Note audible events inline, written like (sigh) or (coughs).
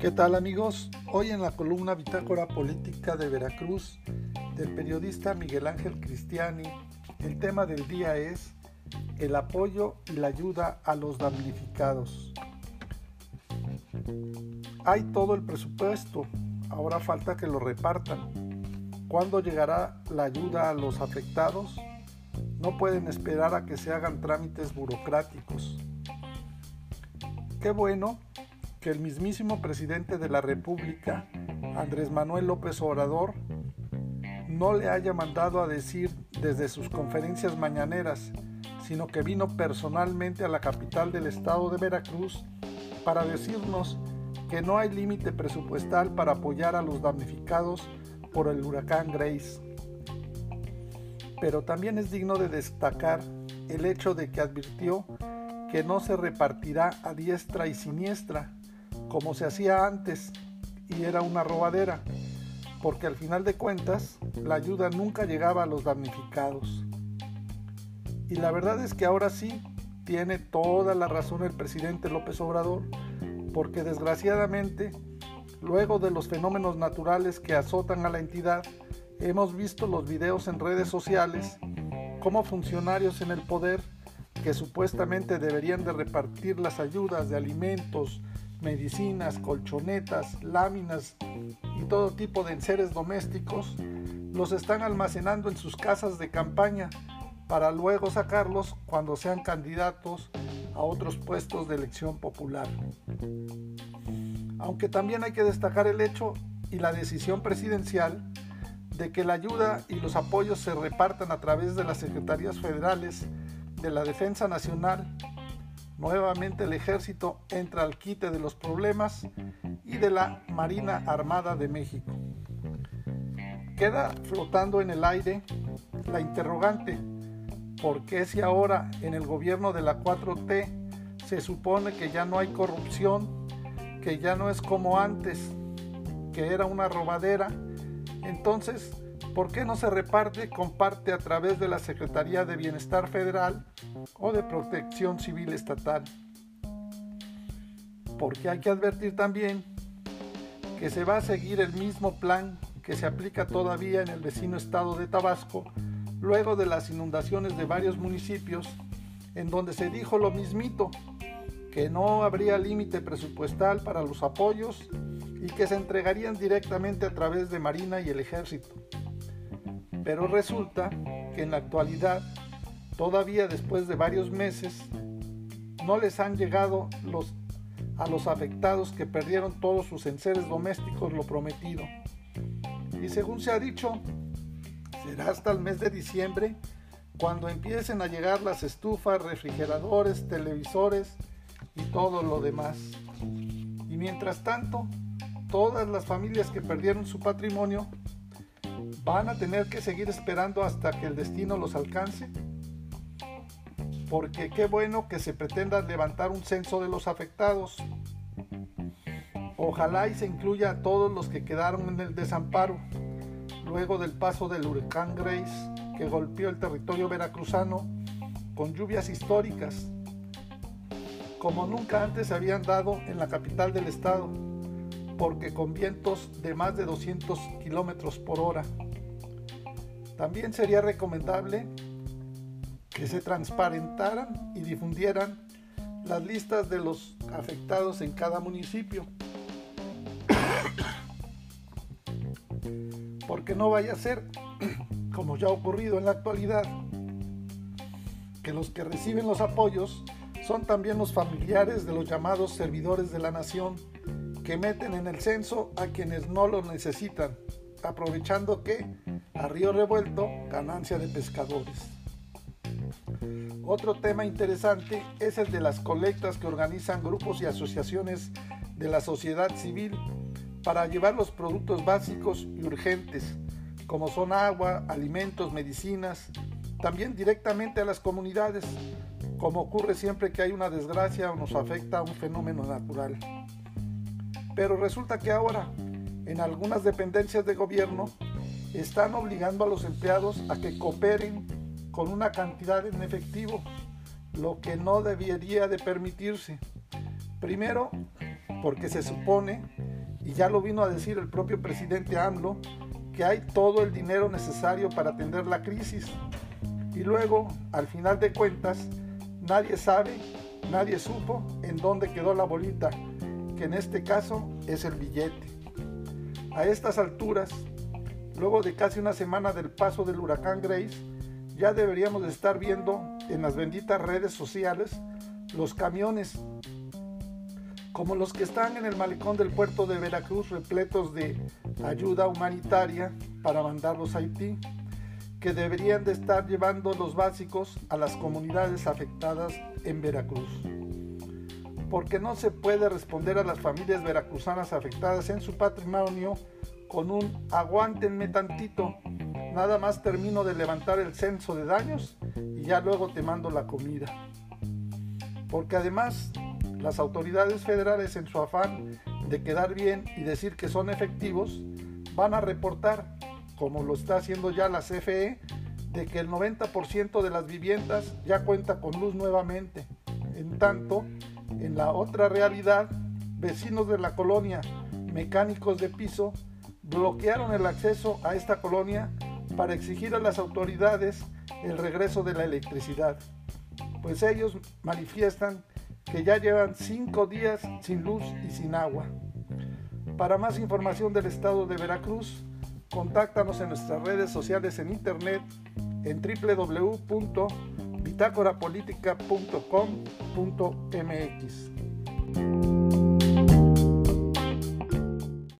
¿Qué tal amigos? Hoy en la columna Bitácora Política de Veracruz del periodista Miguel Ángel Cristiani, el tema del día es el apoyo y la ayuda a los damnificados. Hay todo el presupuesto, ahora falta que lo repartan. ¿Cuándo llegará la ayuda a los afectados? No pueden esperar a que se hagan trámites burocráticos. Qué bueno que el mismísimo presidente de la República, Andrés Manuel López Obrador, no le haya mandado a decir desde sus conferencias mañaneras, sino que vino personalmente a la capital del estado de Veracruz para decirnos que no hay límite presupuestal para apoyar a los damnificados por el huracán Grace. Pero también es digno de destacar el hecho de que advirtió que no se repartirá a diestra y siniestra, como se hacía antes y era una robadera, porque al final de cuentas la ayuda nunca llegaba a los damnificados. Y la verdad es que ahora sí tiene toda la razón el presidente López Obrador, porque desgraciadamente, luego de los fenómenos naturales que azotan a la entidad, hemos visto los videos en redes sociales como funcionarios en el poder que supuestamente deberían de repartir las ayudas de alimentos, medicinas, colchonetas, láminas y todo tipo de enseres domésticos, los están almacenando en sus casas de campaña para luego sacarlos cuando sean candidatos a otros puestos de elección popular. Aunque también hay que destacar el hecho y la decisión presidencial de que la ayuda y los apoyos se repartan a través de las secretarías federales de la Defensa Nacional Nuevamente el ejército entra al quite de los problemas y de la Marina Armada de México. Queda flotando en el aire la interrogante, ¿por qué si ahora en el gobierno de la 4T se supone que ya no hay corrupción, que ya no es como antes, que era una robadera? Entonces, ¿por qué no se reparte, comparte a través de la Secretaría de Bienestar Federal o de Protección Civil Estatal? Porque hay que advertir también que se va a seguir el mismo plan que se aplica todavía en el vecino estado de Tabasco, luego de las inundaciones de varios municipios, en donde se dijo lo mismito, que no habría límite presupuestal para los apoyos y que se entregarían directamente a través de Marina y el Ejército. Pero resulta que en la actualidad, todavía después de varios meses, no les han llegado a los afectados que perdieron todos sus enseres domésticos lo prometido. Y según se ha dicho, será hasta el mes de diciembre cuando empiecen a llegar las estufas, refrigeradores, televisores y todo lo demás. Y mientras tanto, todas las familias que perdieron su patrimonio van a tener que seguir esperando hasta que el destino los alcance. Porque qué bueno que se pretenda levantar un censo de los afectados. Ojalá y se incluya a todos los que quedaron en el desamparo luego del paso del huracán Grace que golpeó el territorio veracruzano con lluvias históricas, como nunca antes se habían dado en la capital del estado, porque con vientos de más de 200 kilómetros por hora. También sería recomendable que se transparentaran y difundieran las listas de los afectados en cada municipio. (coughs) Porque no vaya a ser, (coughs) como ya ha ocurrido en la actualidad, que los que reciben los apoyos son también los familiares de los llamados servidores de la nación que meten en el censo a quienes no lo necesitan, aprovechando que a río revuelto, ganancia de pescadores. Otro tema interesante es el de las colectas que organizan grupos y asociaciones de la sociedad civil para llevar los productos básicos y urgentes, como son agua, alimentos, medicinas, también directamente a las comunidades, como ocurre siempre que hay una desgracia o nos afecta un fenómeno natural. Pero resulta que ahora, en algunas dependencias de gobierno, están obligando a los empleados a que cooperen con una cantidad en efectivo, lo que no debería de permitirse. Primero, porque se supone y ya lo vino a decir el propio presidente AMLO, que hay todo el dinero necesario para atender la crisis. Y luego, al final de cuentas, nadie sabe, nadie supo en dónde quedó la bolita, que en este caso es el billete. A estas alturas, luego de casi una semana del paso del huracán Grace, ya deberíamos estar viendo en las benditas redes sociales los camiones como los que están en el malecón del puerto de Veracruz repletos de ayuda humanitaria para mandarlos a Haití, que deberían de estar llevando los básicos a las comunidades afectadas en Veracruz. Porque no se puede responder a las familias veracruzanas afectadas en su patrimonio con un aguántenme tantito, nada más termino de levantar el censo de daños y ya luego te mando la comida. Porque además las autoridades federales en su afán de quedar bien y decir que son efectivos, van a reportar, como lo está haciendo ya la CFE, de que el 90% de las viviendas ya cuenta con luz nuevamente. En tanto, en la otra realidad, vecinos de la colonia, mecánicos de piso, bloquearon el acceso a esta colonia para exigir a las autoridades el regreso de la electricidad, pues ellos manifiestan que ya llevan cinco días sin luz y sin agua. Para más información del estado de Veracruz, contáctanos en nuestras redes sociales en internet en www.bitácorapolítica.com.mx.